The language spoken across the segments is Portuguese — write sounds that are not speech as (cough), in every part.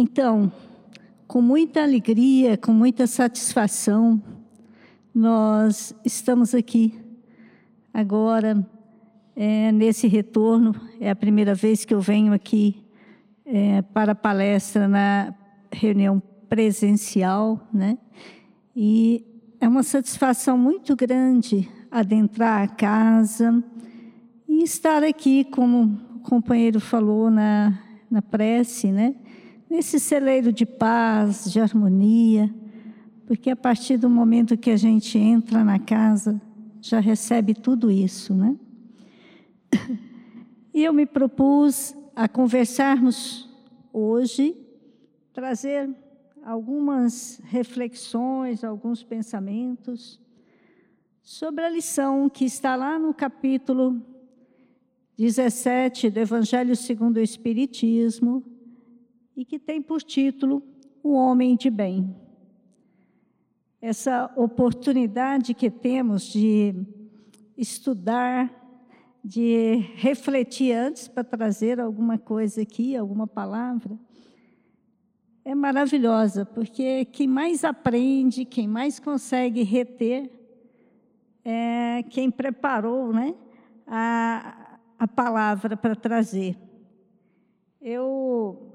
Então, com muita alegria, com muita satisfação, nós estamos aqui agora, é, nesse retorno. É a primeira vez que eu venho aqui é, para a palestra na reunião presencial, né? E é uma satisfação muito grande adentrar a casa e estar aqui, como o companheiro falou na, na prece, né? Nesse celeiro de paz, de harmonia, porque a partir do momento que a gente entra na casa, já recebe tudo isso, né? (coughs) E eu me propus a conversarmos hoje, trazer algumas reflexões, alguns pensamentos sobre a lição que está lá no capítulo 17 do Evangelho segundo o Espiritismo e que tem por título O Homem de Bem. Essa oportunidade que temos de estudar, de refletir antes para trazer alguma coisa aqui, alguma palavra, é maravilhosa, porque quem mais aprende, quem mais consegue reter, é quem preparou né, a, a palavra para trazer. Eu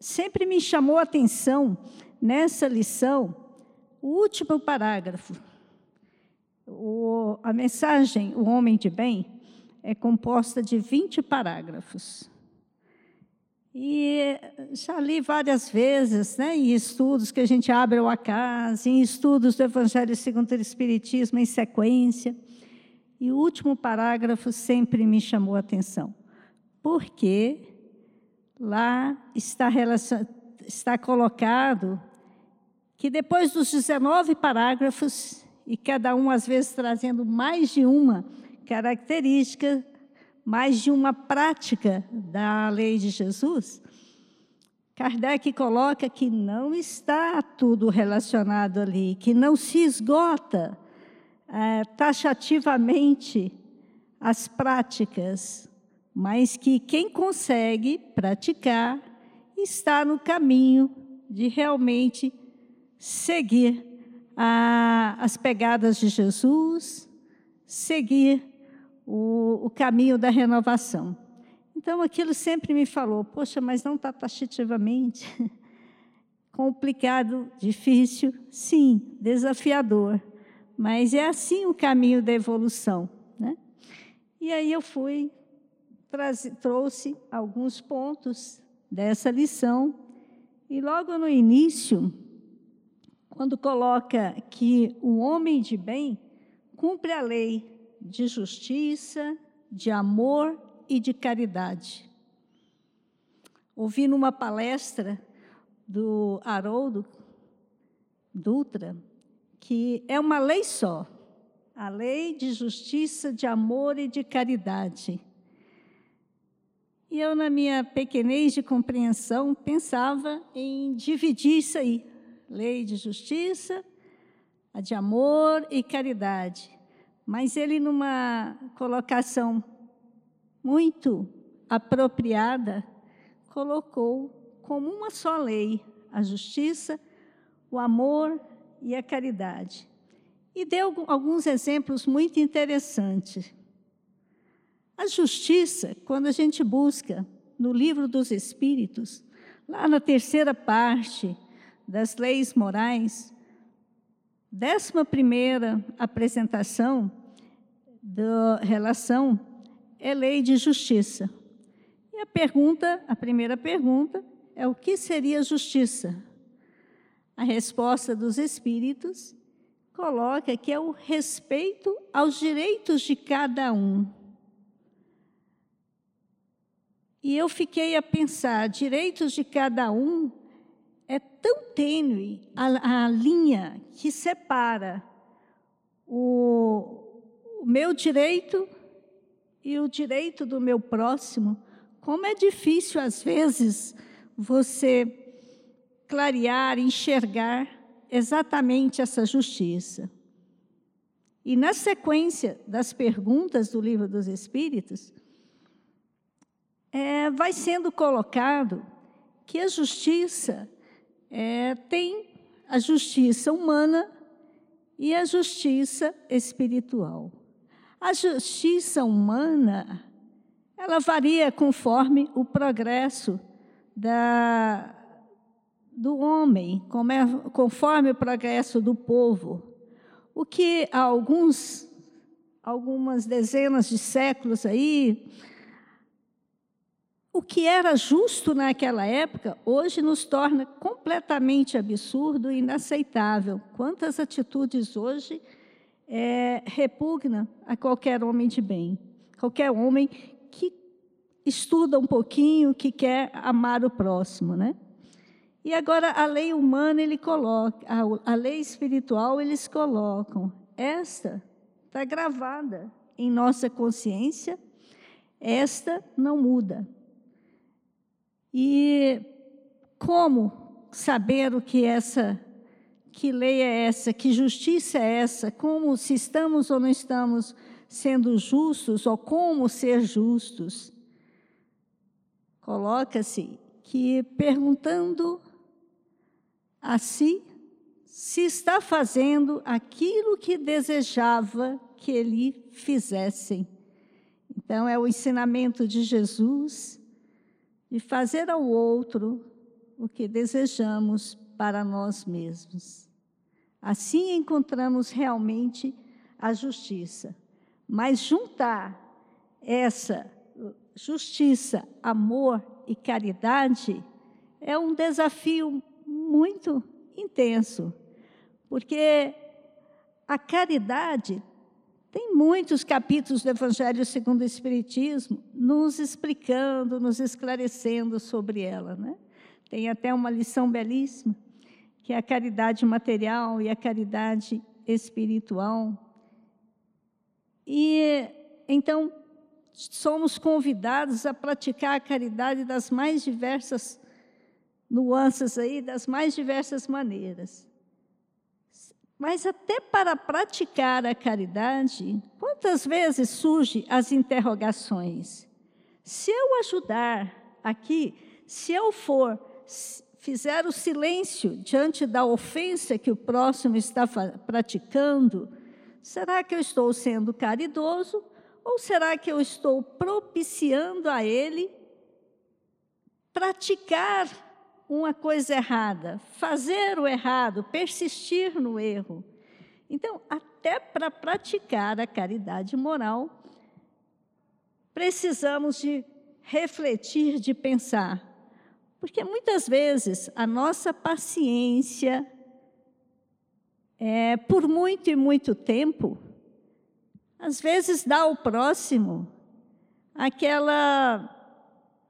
sempre me chamou a atenção nessa lição o último parágrafo. O, a mensagem, o homem de bem, é composta de 20 parágrafos. E já li várias vezes, né, em estudos que a gente abre o acaso, em estudos do Evangelho segundo o Espiritismo em sequência. E o último parágrafo sempre me chamou a atenção. Porque lá está, está colocado que depois dos 19 parágrafos, e cada um às vezes trazendo mais de uma característica, mais de uma prática da lei de Jesus, Kardec coloca que não está tudo relacionado ali, que não se esgota é, taxativamente as práticas, mas que quem consegue praticar está no caminho de realmente seguir a, as pegadas de Jesus, seguir o, o caminho da renovação. Então, aquilo sempre me falou: poxa, mas não está taxativamente. (laughs) Complicado, difícil, sim, desafiador, mas é assim o caminho da evolução. Né? E aí eu fui, trouxe alguns pontos dessa lição, e logo no início, quando coloca que o homem de bem cumpre a lei de justiça, de amor e de caridade. Ouvi numa palestra do Haroldo Dutra que é uma lei só, a lei de justiça, de amor e de caridade. E eu, na minha pequenez de compreensão, pensava em dividir isso aí: lei de justiça, a de amor e caridade mas ele, numa colocação muito apropriada, colocou como uma só lei a justiça, o amor e a caridade. E deu alguns exemplos muito interessantes. A justiça, quando a gente busca no livro dos Espíritos, lá na terceira parte das leis morais, décima primeira apresentação da relação é lei de justiça. E a pergunta, a primeira pergunta, é o que seria justiça? A resposta dos espíritos coloca que é o respeito aos direitos de cada um. E eu fiquei a pensar, direitos de cada um é tão tênue a, a linha que separa o, o meu direito e o direito do meu próximo. Como é difícil, às vezes, você clarear, enxergar exatamente essa justiça. E na sequência das perguntas do Livro dos Espíritos, é, vai sendo colocado que a justiça é, tem a justiça humana e a justiça espiritual. A justiça humana, ela varia conforme o progresso da, do homem, é, conforme o progresso do povo. O que há alguns, algumas dezenas de séculos aí, o que era justo naquela época, hoje nos torna completamente absurdo e inaceitável. Quantas atitudes hoje é, repugnam a qualquer homem de bem, qualquer homem que estuda um pouquinho, que quer amar o próximo, né? E agora a lei humana ele coloca, a, a lei espiritual eles colocam. Esta está gravada em nossa consciência, esta não muda. E como saber o que essa, que lei é essa, que justiça é essa, como se estamos ou não estamos sendo justos, ou como ser justos? Coloca-se que perguntando a si se está fazendo aquilo que desejava que ele fizessem. Então, é o ensinamento de Jesus de fazer ao outro o que desejamos para nós mesmos. Assim encontramos realmente a justiça. Mas juntar essa justiça, amor e caridade é um desafio muito intenso, porque a caridade muitos capítulos do Evangelho segundo o Espiritismo nos explicando, nos esclarecendo sobre ela. Né? Tem até uma lição belíssima, que é a caridade material e a caridade espiritual. E então somos convidados a praticar a caridade das mais diversas nuances aí, das mais diversas maneiras. Mas até para praticar a caridade, quantas vezes surgem as interrogações? Se eu ajudar aqui, se eu for fizer o silêncio diante da ofensa que o próximo está praticando, será que eu estou sendo caridoso ou será que eu estou propiciando a ele praticar uma coisa errada, fazer o errado, persistir no erro? Então, até para praticar a caridade moral, precisamos de refletir, de pensar. Porque muitas vezes a nossa paciência, é, por muito e muito tempo, às vezes dá ao próximo aquela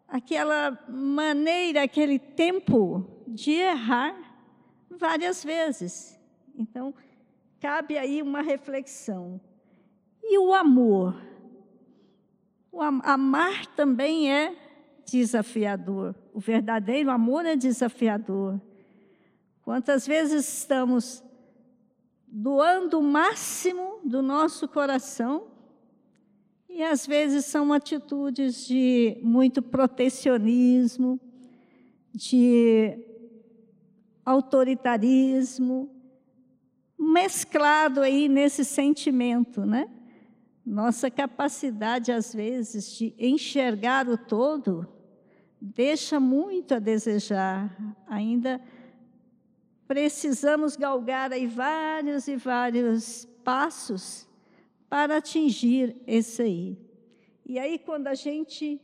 aquela maneira, aquele tempo de errar várias vezes. Então, cabe aí uma reflexão. E o amor? O amar também é desafiador. O verdadeiro amor é desafiador. Quantas vezes estamos doando o máximo do nosso coração, e às vezes são atitudes de muito protecionismo, de autoritarismo, mesclado aí nesse sentimento, né? Nossa capacidade, às vezes, de enxergar o todo deixa muito a desejar. Ainda precisamos galgar aí vários e vários passos para atingir esse aí. E aí, quando a gente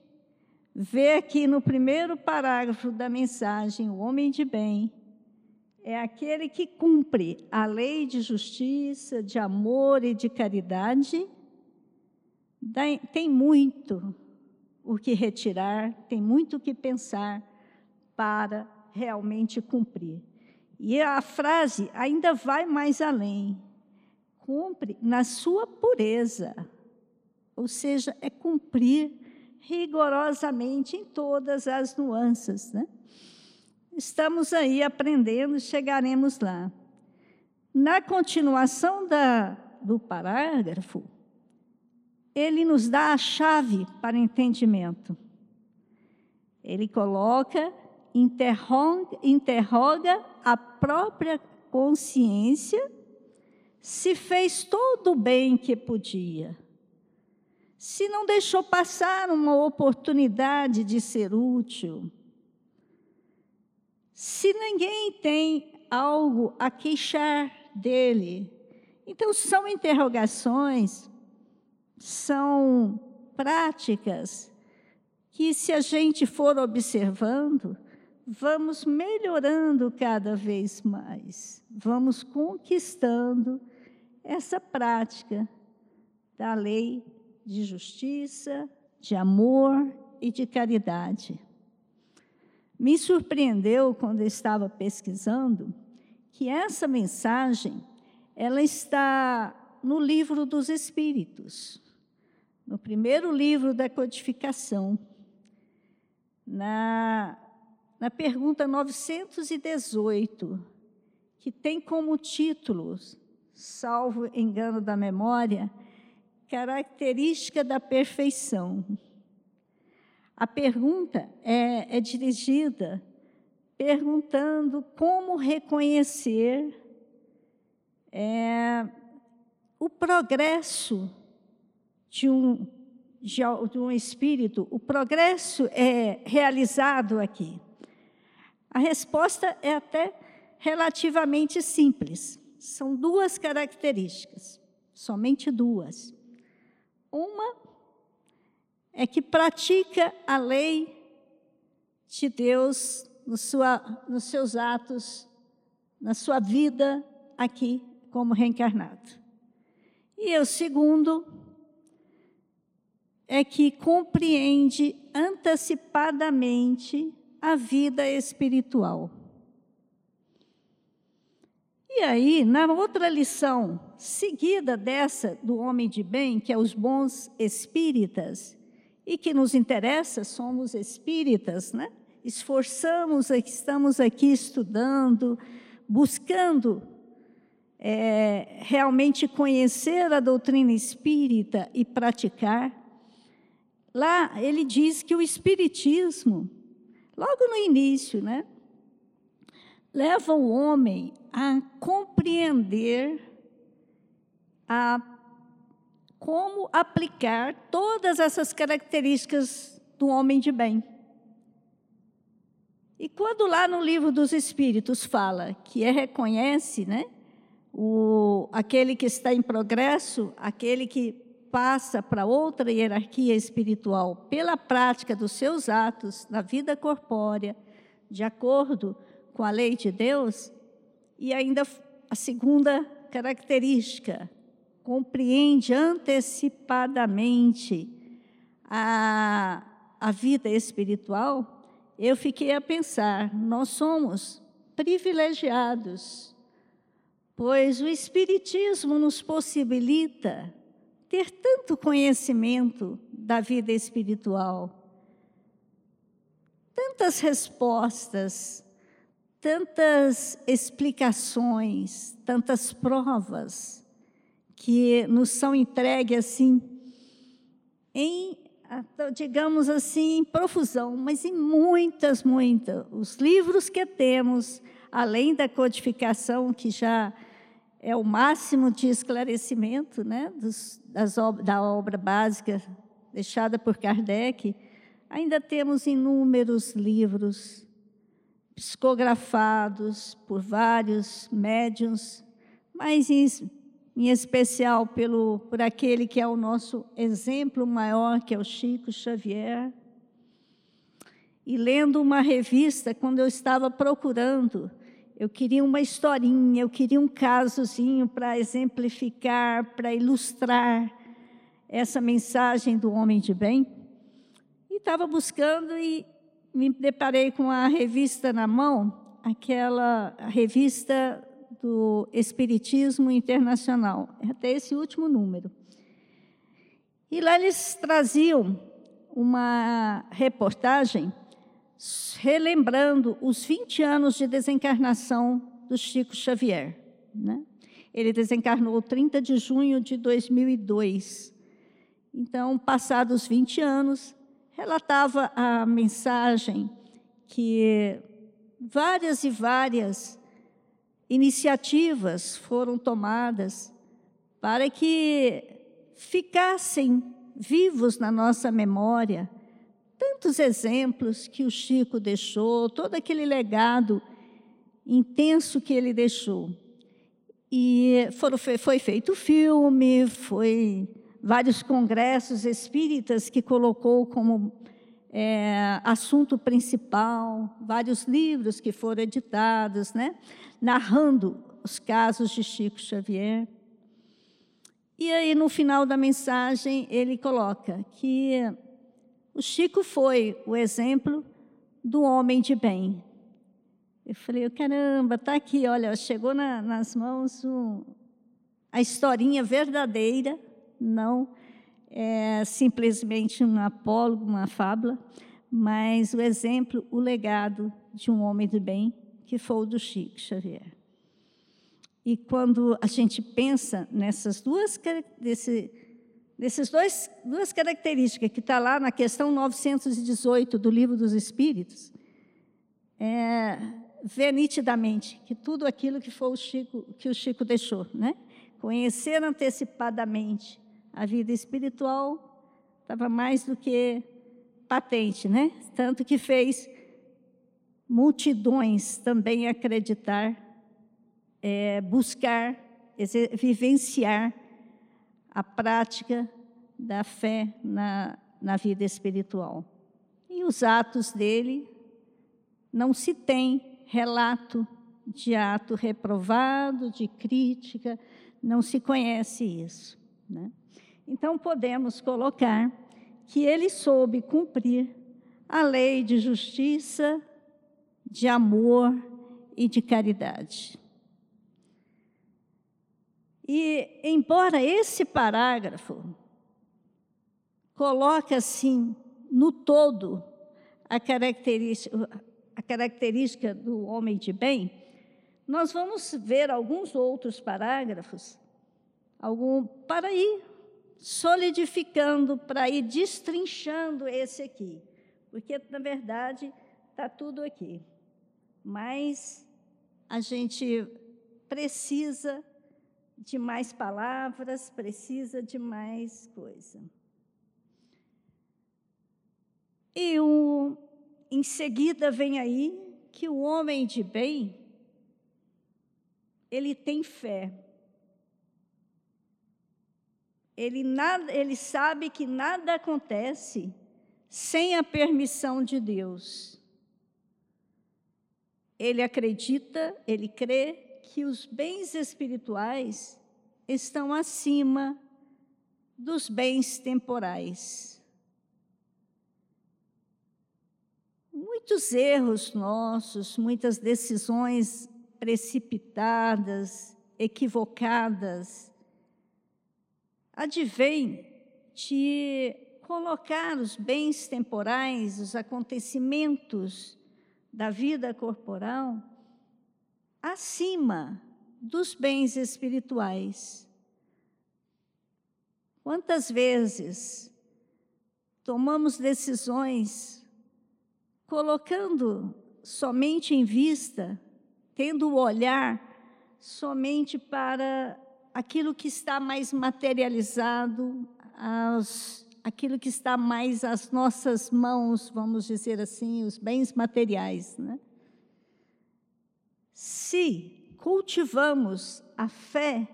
vê aqui no primeiro parágrafo da mensagem, o homem de bem é aquele que cumpre a lei de justiça, de amor e de caridade, tem muito o que retirar, tem muito o que pensar para realmente cumprir. E a frase ainda vai mais além. Cumpre na sua pureza. Ou seja, é cumprir rigorosamente em todas as nuances. Né? Estamos aí aprendendo, chegaremos lá. Na continuação da, do parágrafo, ele nos dá a chave para entendimento. Ele coloca interroga, interroga a própria consciência se fez todo o bem que podia, se não deixou passar uma oportunidade de ser útil, se ninguém tem algo a queixar dele. Então, são interrogações, são práticas que, se a gente for observando, vamos melhorando cada vez mais, vamos conquistando essa prática da lei de justiça, de amor e de caridade. Me surpreendeu quando eu estava pesquisando que essa mensagem ela está no livro dos Espíritos, no primeiro livro da codificação, na na pergunta 918, que tem como título, salvo engano da memória, característica da perfeição. A pergunta é, é dirigida perguntando como reconhecer é, o progresso de um, de um espírito, o progresso é realizado aqui. A resposta é até relativamente simples. São duas características, somente duas. Uma é que pratica a lei de Deus no sua, nos seus atos, na sua vida aqui como reencarnado. E o segundo é que compreende antecipadamente a vida espiritual. E aí, na outra lição, seguida dessa do homem de bem, que é os bons espíritas, e que nos interessa, somos espíritas, né? Esforçamos, estamos aqui estudando, buscando é, realmente conhecer a doutrina espírita e praticar. Lá ele diz que o espiritismo logo no início, né? Leva o homem a compreender a como aplicar todas essas características do homem de bem. E quando lá no livro dos Espíritos fala que é reconhece, né, o, aquele que está em progresso, aquele que passa para outra hierarquia espiritual pela prática dos seus atos na vida corpórea, de acordo com a lei de Deus, e ainda a segunda característica, compreende antecipadamente a, a vida espiritual, eu fiquei a pensar, nós somos privilegiados, pois o Espiritismo nos possibilita ter tanto conhecimento da vida espiritual, tantas respostas, tantas explicações, tantas provas que nos são entregues assim em digamos assim, em profusão, mas em muitas, muitas. Os livros que temos, além da codificação que já é o máximo de esclarecimento né, dos, das, da obra básica deixada por Kardec, ainda temos inúmeros livros psicografados por vários médiuns, mas em, em especial pelo, por aquele que é o nosso exemplo maior, que é o Chico Xavier. E lendo uma revista, quando eu estava procurando eu queria uma historinha, eu queria um casozinho para exemplificar, para ilustrar essa mensagem do homem de bem. E estava buscando e me deparei com a revista na mão, aquela revista do Espiritismo Internacional, é até esse último número. E lá eles traziam uma reportagem relembrando os 20 anos de desencarnação do Chico Xavier. Né? Ele desencarnou 30 de junho de 2002. Então, passados 20 anos, relatava a mensagem que várias e várias iniciativas foram tomadas para que ficassem vivos na nossa memória tantos exemplos que o Chico deixou, todo aquele legado intenso que ele deixou. E foram, foi feito filme, foi vários congressos espíritas que colocou como é, assunto principal, vários livros que foram editados, né, narrando os casos de Chico Xavier. E aí, no final da mensagem, ele coloca que o Chico foi o exemplo do homem de bem. Eu falei, caramba, está aqui, olha, chegou na, nas mãos a historinha verdadeira, não é simplesmente um apólogo, uma fábula, mas o exemplo, o legado de um homem de bem, que foi o do Chico Xavier. E quando a gente pensa nessas duas, desse, desses dois, duas características que está lá na questão 918 do Livro dos Espíritos, é, vê nitidamente que tudo aquilo que foi o Chico, que o Chico deixou, né? Conhecer antecipadamente a vida espiritual estava mais do que patente, né? Tanto que fez multidões também acreditar, é, buscar, vivenciar a prática da fé na, na vida espiritual. E os atos dele, não se tem relato de ato reprovado, de crítica, não se conhece isso. Né? Então, podemos colocar que ele soube cumprir a lei de justiça, de amor e de caridade. E, embora esse parágrafo coloque assim, no todo, a característica, a característica do homem de bem, nós vamos ver alguns outros parágrafos algum, para ir solidificando, para ir destrinchando esse aqui. Porque, na verdade, está tudo aqui. Mas a gente precisa de mais palavras, precisa de mais coisa. E o, em seguida vem aí que o homem de bem, ele tem fé. Ele, nada, ele sabe que nada acontece sem a permissão de Deus. Ele acredita, ele crê que os bens espirituais estão acima dos bens temporais. Muitos erros nossos, muitas decisões precipitadas, equivocadas, advêm de colocar os bens temporais, os acontecimentos da vida corporal, acima dos bens espirituais. Quantas vezes tomamos decisões colocando somente em vista, tendo o olhar somente para aquilo que está mais materializado, as, aquilo que está mais às nossas mãos, vamos dizer assim, os bens materiais, né? Se cultivamos a fé,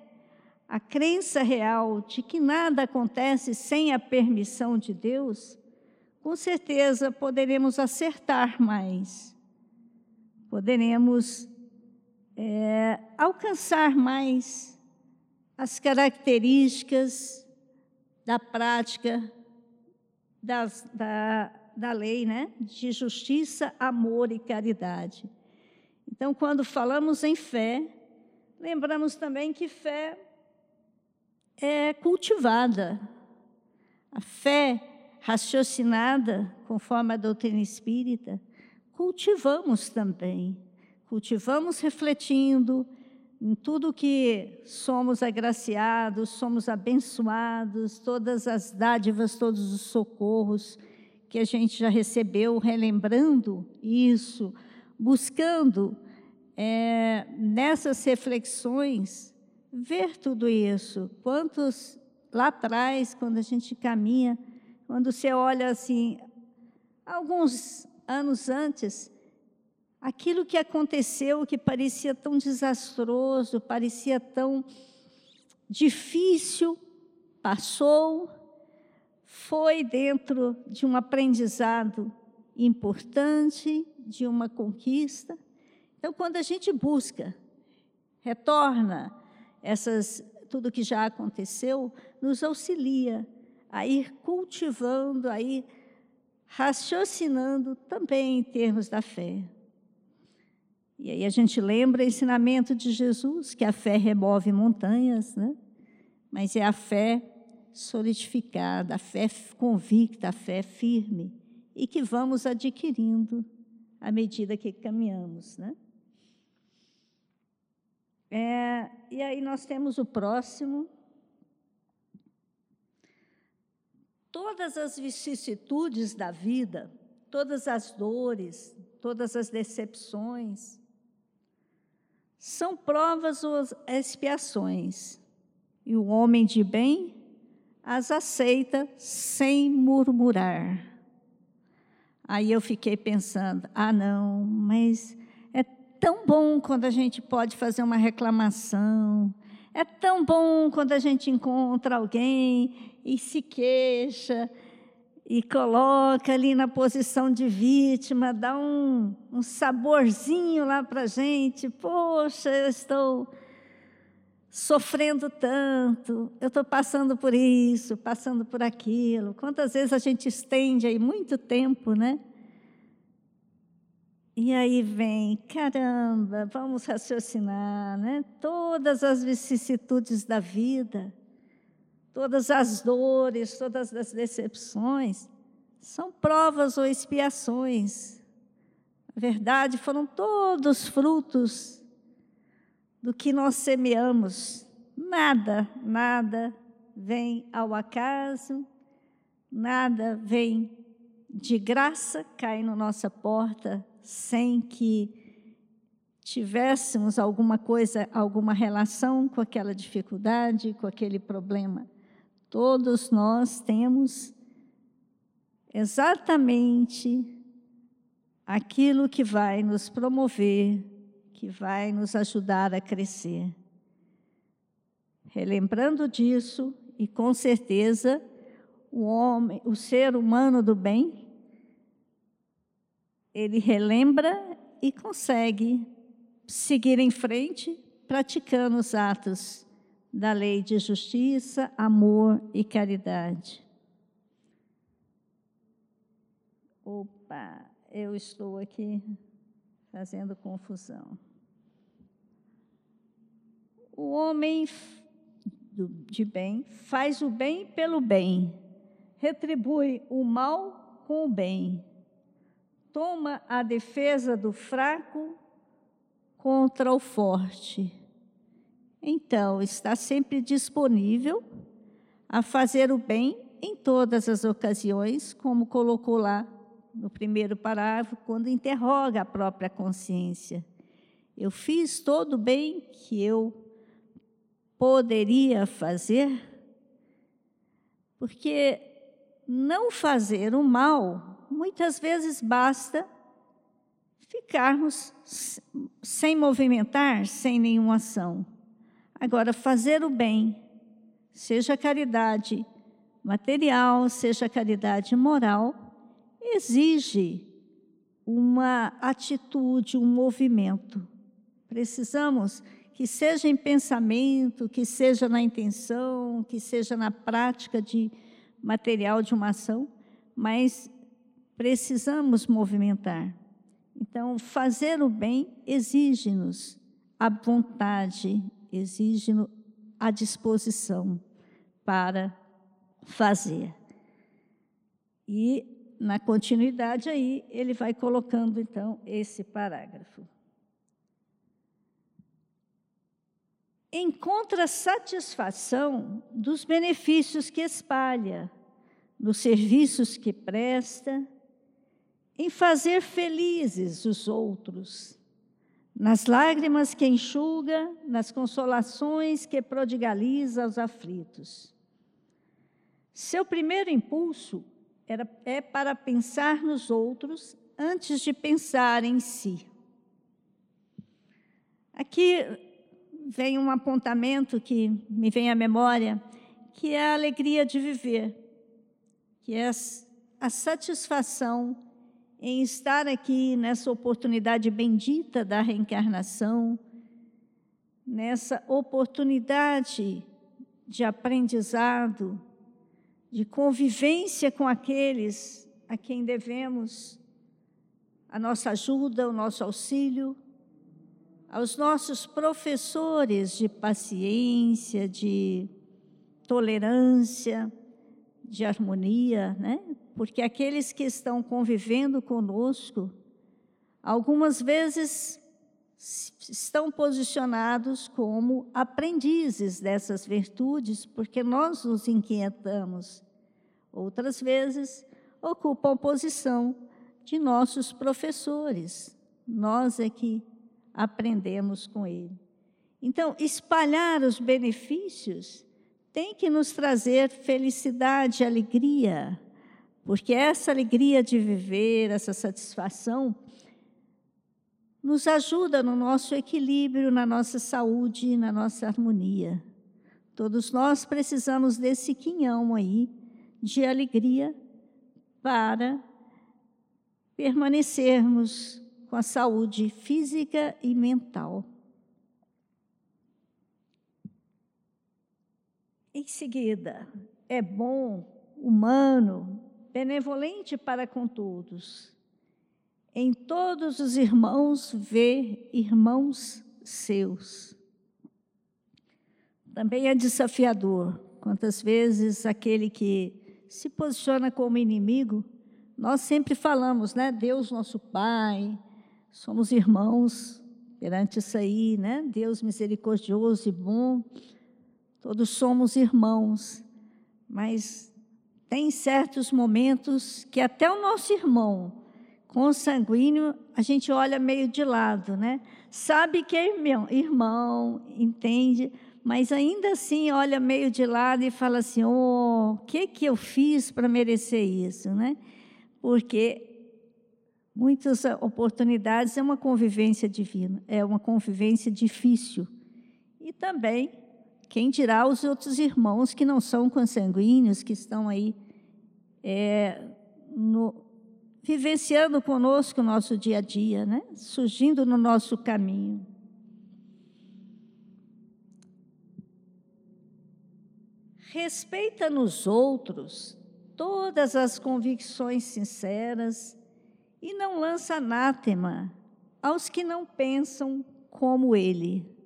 a crença real de que nada acontece sem a permissão de Deus, com certeza poderemos acertar mais, poderemos é, alcançar mais as características da prática das, da, da lei, né? de justiça, amor e caridade. Então, quando falamos em fé, lembramos também que fé é cultivada. A fé raciocinada, conforme a doutrina espírita, cultivamos também. Cultivamos refletindo em tudo que somos agraciados, somos abençoados, todas as dádivas, todos os socorros que a gente já recebeu, relembrando isso, buscando é, nessas reflexões ver tudo isso. Quantos lá atrás, quando a gente caminha, quando você olha assim, alguns anos antes, aquilo que aconteceu que parecia tão desastroso, parecia tão difícil, passou, foi dentro de um aprendizado importante, de uma conquista. Então, quando a gente busca, retorna essas tudo que já aconteceu, nos auxilia a ir cultivando, a ir raciocinando também em termos da fé. E aí a gente lembra o ensinamento de Jesus, que a fé remove montanhas, né? mas é a fé solidificada, a fé convicta, a fé firme, e que vamos adquirindo à medida que caminhamos. Né? É, e aí nós temos o próximo. Todas as vicissitudes da vida, todas as dores, todas as decepções, são provas ou expiações. E o homem de bem as aceita sem murmurar. Aí eu fiquei pensando: ah, não, mas tão bom quando a gente pode fazer uma reclamação. É tão bom quando a gente encontra alguém e se queixa e coloca ali na posição de vítima, dá um, um saborzinho lá para a gente. Poxa, eu estou sofrendo tanto, eu estou passando por isso, passando por aquilo. Quantas vezes a gente estende aí muito tempo, né? E aí vem, caramba, vamos raciocinar, né? Todas as vicissitudes da vida, todas as dores, todas as decepções, são provas ou expiações. Na verdade, foram todos frutos do que nós semeamos. Nada, nada vem ao acaso, nada vem de graça, cai na nossa porta sem que tivéssemos alguma coisa, alguma relação com aquela dificuldade, com aquele problema. Todos nós temos exatamente aquilo que vai nos promover, que vai nos ajudar a crescer. Relembrando disso, e com certeza o homem, o ser humano do bem, ele relembra e consegue seguir em frente, praticando os atos da lei de justiça, amor e caridade. Opa, eu estou aqui fazendo confusão. O homem de bem faz o bem pelo bem, retribui o mal com o bem toma a defesa do fraco contra o forte. Então, está sempre disponível a fazer o bem em todas as ocasiões, como colocou lá no primeiro parágrafo, quando interroga a própria consciência. Eu fiz todo o bem que eu poderia fazer, porque não fazer o mal muitas vezes basta ficarmos sem movimentar, sem nenhuma ação. Agora, fazer o bem, seja caridade material, seja caridade moral, exige uma atitude, um movimento. Precisamos que seja em pensamento, que seja na intenção, que seja na prática de material de uma ação, mas precisamos movimentar. Então, fazer o bem exige-nos a vontade, exige-nos a disposição para fazer. E, na continuidade aí, ele vai colocando, então, esse parágrafo. Encontra satisfação dos benefícios que espalha, nos serviços que presta, em fazer felizes os outros, nas lágrimas que enxuga, nas consolações que prodigaliza aos aflitos. Seu primeiro impulso era, é para pensar nos outros antes de pensar em si. Aqui vem um apontamento que me vem à memória, que é a alegria de viver, que é a satisfação em estar aqui nessa oportunidade bendita da reencarnação, nessa oportunidade de aprendizado, de convivência com aqueles a quem devemos a nossa ajuda, o nosso auxílio, aos nossos professores de paciência, de tolerância, de harmonia, né? Porque aqueles que estão convivendo conosco, algumas vezes estão posicionados como aprendizes dessas virtudes, porque nós nos inquietamos. Outras vezes ocupam posição de nossos professores. Nós é que aprendemos com ele. Então, espalhar os benefícios tem que nos trazer felicidade, alegria, porque essa alegria de viver, essa satisfação, nos ajuda no nosso equilíbrio, na nossa saúde, na nossa harmonia. Todos nós precisamos desse quinhão aí de alegria para permanecermos com a saúde física e mental. Em seguida, é bom, humano, benevolente para com todos. Em todos os irmãos vê irmãos seus. Também é desafiador. Quantas vezes aquele que se posiciona como inimigo, nós sempre falamos, né? Deus nosso Pai, somos irmãos perante isso aí, né? Deus misericordioso e bom, todos somos irmãos, mas tem certos momentos que até o nosso irmão consanguíneo a gente olha meio de lado, né? Sabe que é irmão, irmão entende, mas ainda assim olha meio de lado e fala assim: "Oh, o que que eu fiz para merecer isso", né? Porque muitas oportunidades é uma convivência divina, é uma convivência difícil. E também, quem dirá os outros irmãos que não são consanguíneos, que estão aí é, no, vivenciando conosco o nosso dia a dia, né? surgindo no nosso caminho. Respeita nos outros todas as convicções sinceras e não lança anátema aos que não pensam como ele.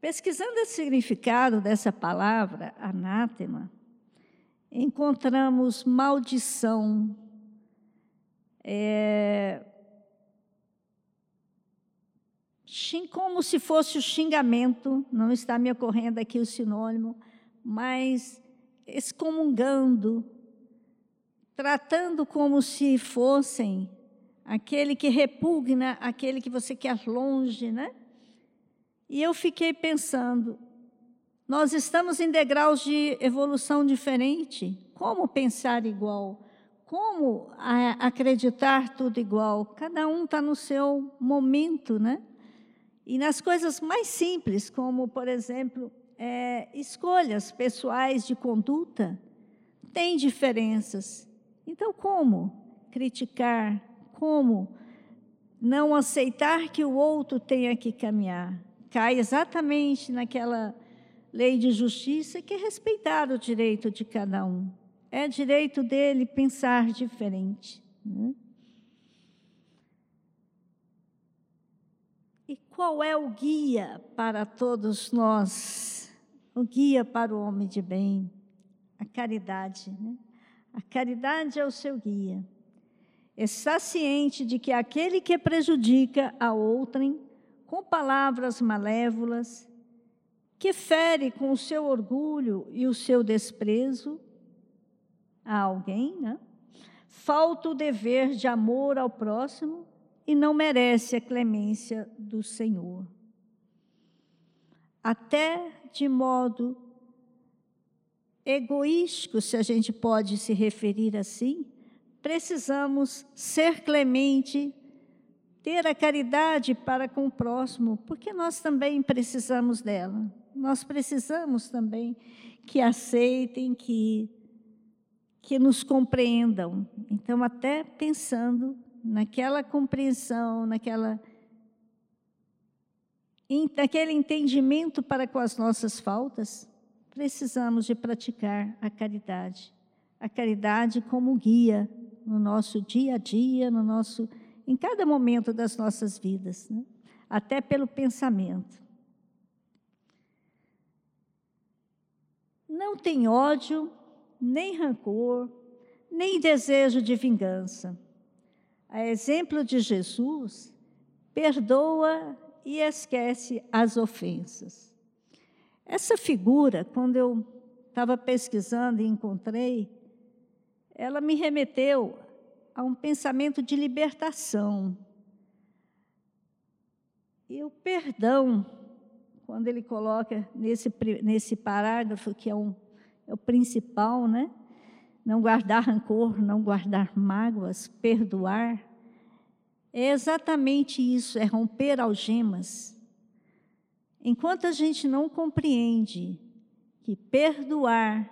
Pesquisando o significado dessa palavra, anátema, encontramos maldição, é, como se fosse o xingamento, não está me ocorrendo aqui o sinônimo, mas excomungando, tratando como se fossem aquele que repugna, aquele que você quer longe, né? E eu fiquei pensando, nós estamos em degraus de evolução diferente. Como pensar igual? Como acreditar tudo igual? Cada um está no seu momento, né? E nas coisas mais simples, como, por exemplo, é, escolhas pessoais de conduta, tem diferenças. Então, como criticar? Como não aceitar que o outro tenha que caminhar? Cai exatamente naquela lei de justiça que é respeitar o direito de cada um. É direito dele pensar diferente. Né? E qual é o guia para todos nós? O guia para o homem de bem? A caridade, né? A caridade é o seu guia. Está ciente de que aquele que prejudica a outrem com palavras malévolas, que fere com o seu orgulho e o seu desprezo, a alguém, né? falta o dever de amor ao próximo e não merece a clemência do Senhor. Até de modo egoístico, se a gente pode se referir assim, precisamos ser clemente, ter a caridade para com o próximo, porque nós também precisamos dela. Nós precisamos também que aceitem, que que nos compreendam. Então, até pensando naquela compreensão, naquela naquele entendimento para com as nossas faltas, precisamos de praticar a caridade. A caridade como guia no nosso dia a dia, no nosso em cada momento das nossas vidas, né? até pelo pensamento. Não tem ódio nem rancor, nem desejo de vingança. A exemplo de Jesus, perdoa e esquece as ofensas. Essa figura, quando eu estava pesquisando e encontrei, ela me remeteu a um pensamento de libertação. E o perdão, quando ele coloca nesse, nesse parágrafo, que é um é o principal, né? Não guardar rancor, não guardar mágoas, perdoar. É exatamente isso, é romper algemas. Enquanto a gente não compreende que perdoar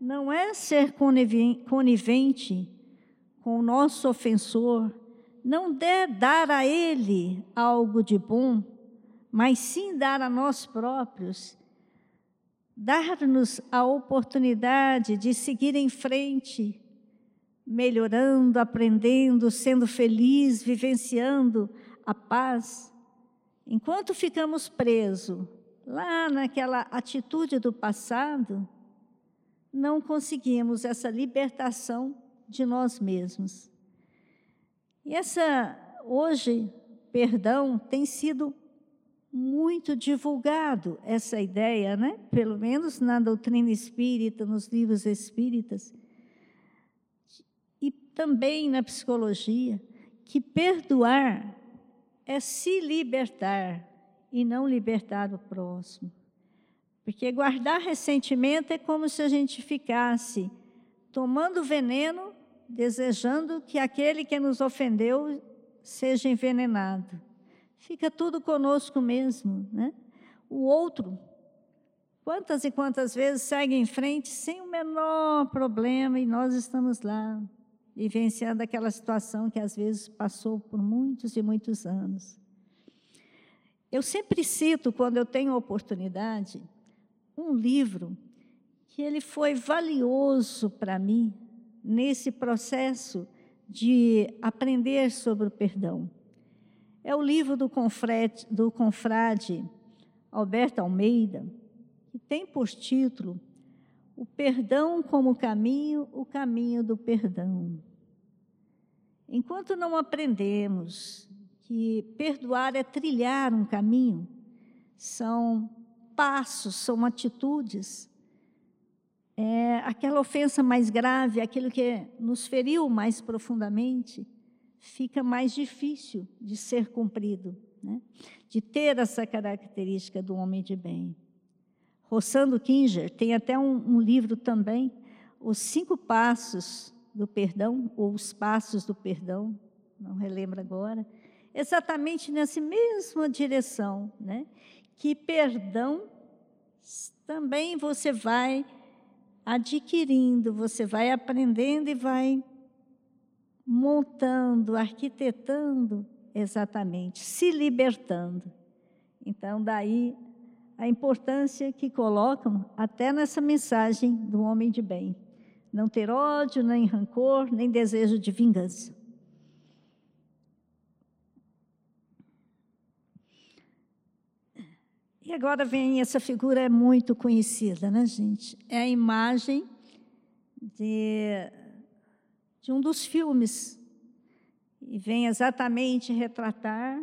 não é ser conivente com o nosso ofensor, não é dar a ele algo de bom, mas sim dar a nós próprios dar-nos a oportunidade de seguir em frente, melhorando, aprendendo, sendo feliz, vivenciando a paz. Enquanto ficamos presos lá naquela atitude do passado, não conseguimos essa libertação de nós mesmos. E essa, hoje, perdão tem sido muito divulgado essa ideia, né? pelo menos na doutrina espírita, nos livros espíritas, e também na psicologia, que perdoar é se libertar e não libertar o próximo. Porque guardar ressentimento é como se a gente ficasse tomando veneno, desejando que aquele que nos ofendeu seja envenenado fica tudo conosco mesmo, né? O outro, quantas e quantas vezes segue em frente sem o menor problema e nós estamos lá vivenciando aquela situação que às vezes passou por muitos e muitos anos. Eu sempre cito, quando eu tenho oportunidade, um livro que ele foi valioso para mim nesse processo de aprender sobre o perdão. É o livro do confrade, do confrade Alberto Almeida, que tem por título O Perdão como Caminho, o Caminho do Perdão. Enquanto não aprendemos que perdoar é trilhar um caminho, são passos, são atitudes, é aquela ofensa mais grave, aquilo que nos feriu mais profundamente, fica mais difícil de ser cumprido, né? de ter essa característica do homem de bem. Rossando Kinger tem até um, um livro também, Os Cinco Passos do Perdão, ou Os Passos do Perdão, não relembro agora, exatamente nessa mesma direção, né? que perdão também você vai adquirindo, você vai aprendendo e vai montando, arquitetando, exatamente, se libertando. Então, daí a importância que colocam até nessa mensagem do homem de bem. Não ter ódio, nem rancor, nem desejo de vingança. E agora vem essa figura é muito conhecida, né, gente? É a imagem de de um dos filmes. E vem exatamente retratar.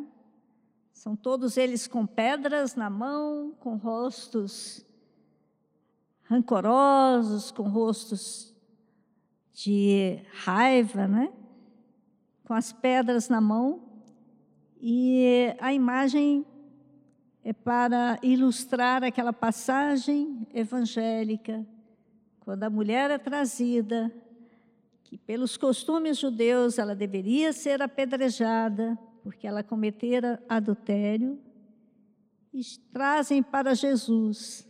São todos eles com pedras na mão, com rostos rancorosos, com rostos de raiva, né? com as pedras na mão, e a imagem é para ilustrar aquela passagem evangélica, quando a mulher é trazida, que pelos costumes judeus ela deveria ser apedrejada, porque ela cometera adultério, e trazem para Jesus,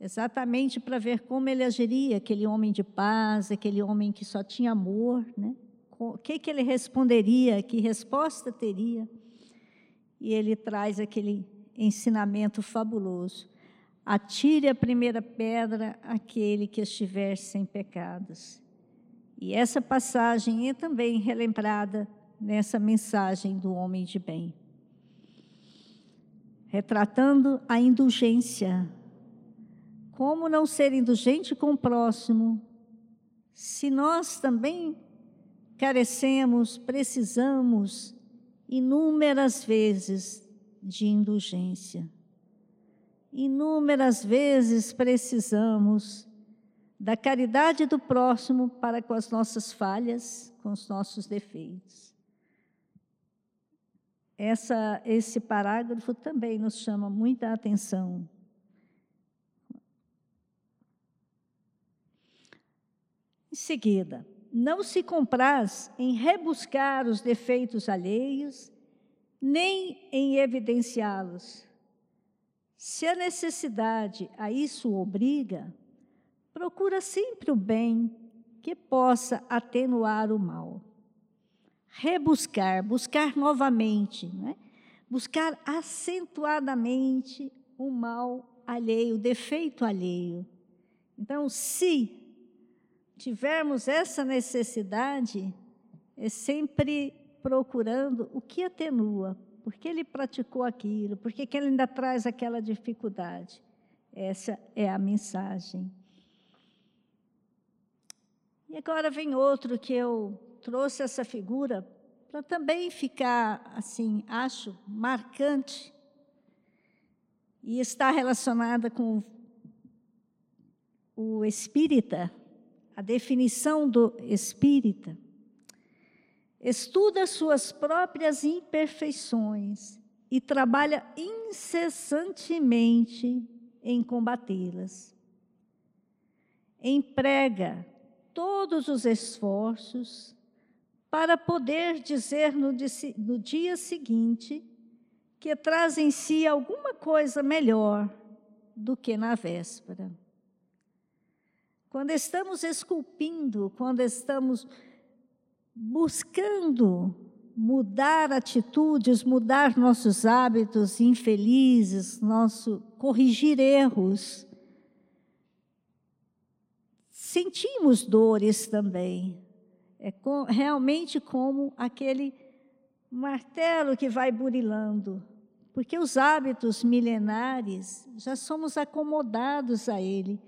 exatamente para ver como ele agiria, aquele homem de paz, aquele homem que só tinha amor, né? O que, que ele responderia, que resposta teria? E ele traz aquele ensinamento fabuloso. Atire a primeira pedra aquele que estiver sem pecados. E essa passagem é também relembrada nessa mensagem do homem de bem. Retratando a indulgência. Como não ser indulgente com o próximo, se nós também carecemos, precisamos inúmeras vezes de indulgência. Inúmeras vezes precisamos da caridade do próximo para com as nossas falhas, com os nossos defeitos. Essa, esse parágrafo também nos chama muita atenção. Em seguida, não se compraz em rebuscar os defeitos alheios, nem em evidenciá-los. Se a necessidade a isso obriga, procura sempre o bem que possa atenuar o mal. Rebuscar, buscar novamente, né? buscar acentuadamente o mal alheio, o defeito alheio. Então, se tivermos essa necessidade, é sempre procurando o que atenua, por que ele praticou aquilo, por que ele ainda traz aquela dificuldade. Essa é a mensagem. E agora vem outro que eu trouxe essa figura para também ficar, assim, acho, marcante e está relacionada com o espírita, a definição do espírita, estuda suas próprias imperfeições e trabalha incessantemente em combatê-las. Emprega todos os esforços para poder dizer no, dia seguinte que traz em si alguma coisa melhor do que na véspera. Quando estamos esculpindo, quando estamos buscando mudar atitudes, mudar nossos hábitos infelizes, nosso corrigir erros, sentimos dores também. É com, realmente como aquele martelo que vai burilando, porque os hábitos milenares já somos acomodados a ele.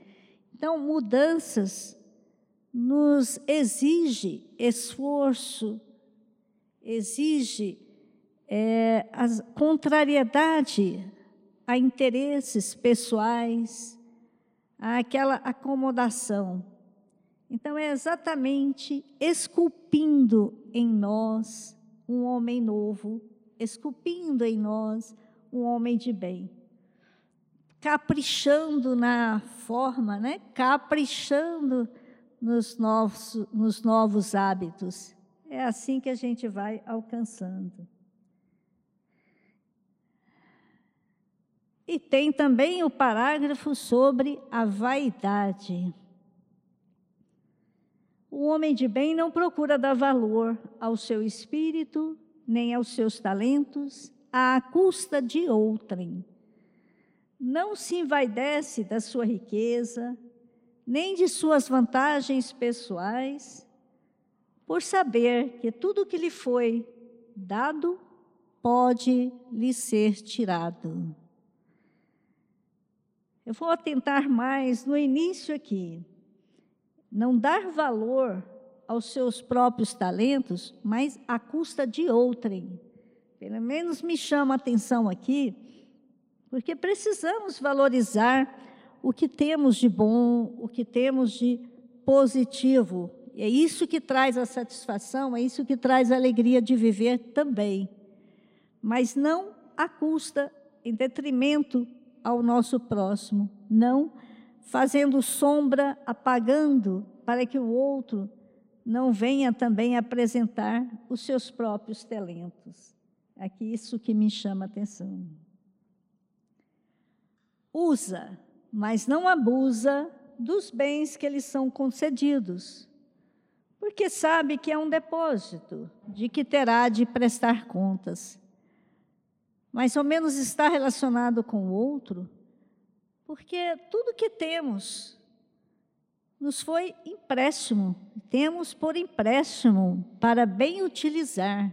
Então, mudanças nos exige esforço, exige é, a contrariedade a interesses pessoais, aquela acomodação. Então, é exatamente esculpindo em nós um homem novo, esculpindo em nós um homem de bem caprichando na forma, né? caprichando nos novos, nos novos hábitos. É assim que a gente vai alcançando. E tem também o parágrafo sobre a vaidade. O homem de bem não procura dar valor ao seu espírito, nem aos seus talentos, à custa de outrem não se envaidece da sua riqueza, nem de suas vantagens pessoais, por saber que tudo que lhe foi dado pode lhe ser tirado. Eu vou atentar mais no início aqui. Não dar valor aos seus próprios talentos, mas à custa de outrem. Pelo menos me chama a atenção aqui porque precisamos valorizar o que temos de bom, o que temos de positivo É isso que traz a satisfação, é isso que traz a alegria de viver também. Mas não à custa, em detrimento ao nosso próximo, não fazendo sombra, apagando, para que o outro não venha também apresentar os seus próprios talentos. Aqui isso que me chama a atenção. Usa, mas não abusa dos bens que lhes são concedidos, porque sabe que é um depósito de que terá de prestar contas. Mais ou menos está relacionado com o outro, porque tudo que temos nos foi empréstimo, temos por empréstimo para bem utilizar,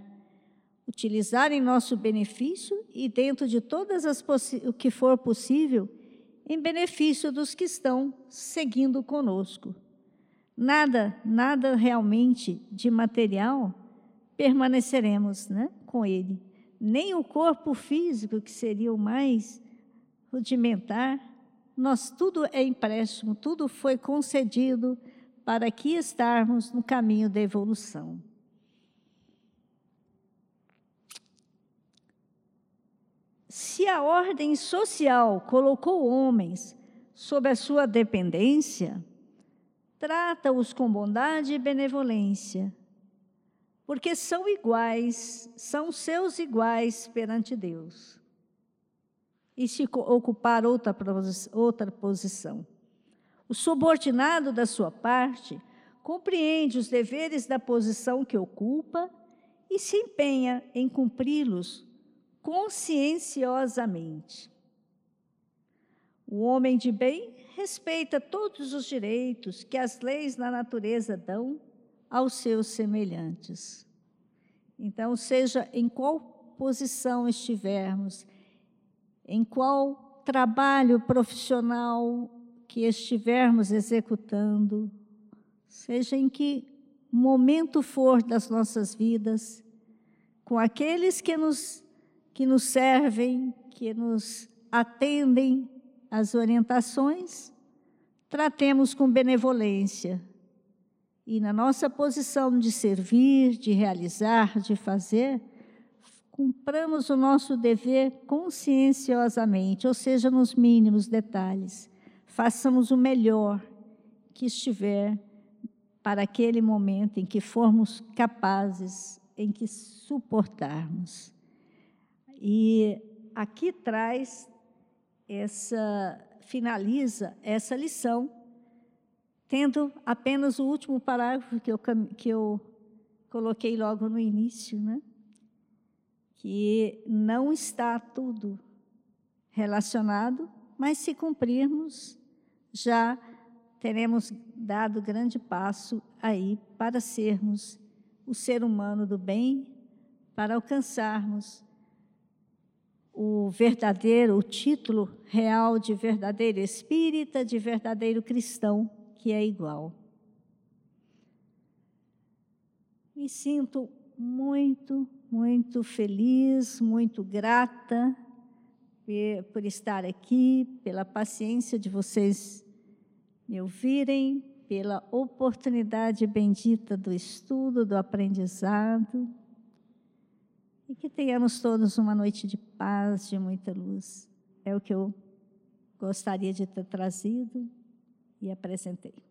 utilizar em nosso benefício e dentro de todas as o que for possível, em benefício dos que estão seguindo conosco. Nada, nada realmente de material permaneceremos, né, com ele. Nem o corpo físico, que seria o mais rudimentar, nós tudo é empréstimo, tudo foi concedido para que estarmos no caminho da evolução. A ordem social colocou homens sob a sua dependência, trata-os com bondade e benevolência, porque são iguais, são seus iguais perante Deus e se ocupar outra, outra posição. O subordinado, da sua parte, compreende os deveres da posição que ocupa e se empenha em cumpri-los conscienciosamente. O homem de bem respeita todos os direitos que as leis da natureza dão aos seus semelhantes. Então, seja em qual posição estivermos, em qual trabalho profissional que estivermos executando, seja em que momento for das nossas vidas, com aqueles que nos, que nos servem, que nos atendem às orientações, tratemos com benevolência. E na nossa posição de servir, de realizar, de fazer, cumpramos o nosso dever conscienciosamente, ou seja, nos mínimos detalhes. Façamos o melhor que estiver para aquele momento em que formos capazes, em que suportarmos. E aqui traz essa finaliza essa lição, tendo apenas o último parágrafo que eu, que eu coloquei logo no início, né? que não está tudo relacionado, mas se cumprirmos, já teremos dado grande passo aí para sermos o ser humano do bem, para alcançarmos o verdadeiro, o título real de verdadeiro espírita, de verdadeiro cristão, que é igual. Me sinto muito, muito feliz, muito grata por estar aqui, pela paciência de vocês me ouvirem, pela oportunidade bendita do estudo, do aprendizado. E que tenhamos todos uma noite de paz, de muita luz. É o que eu gostaria de ter trazido e apresentei.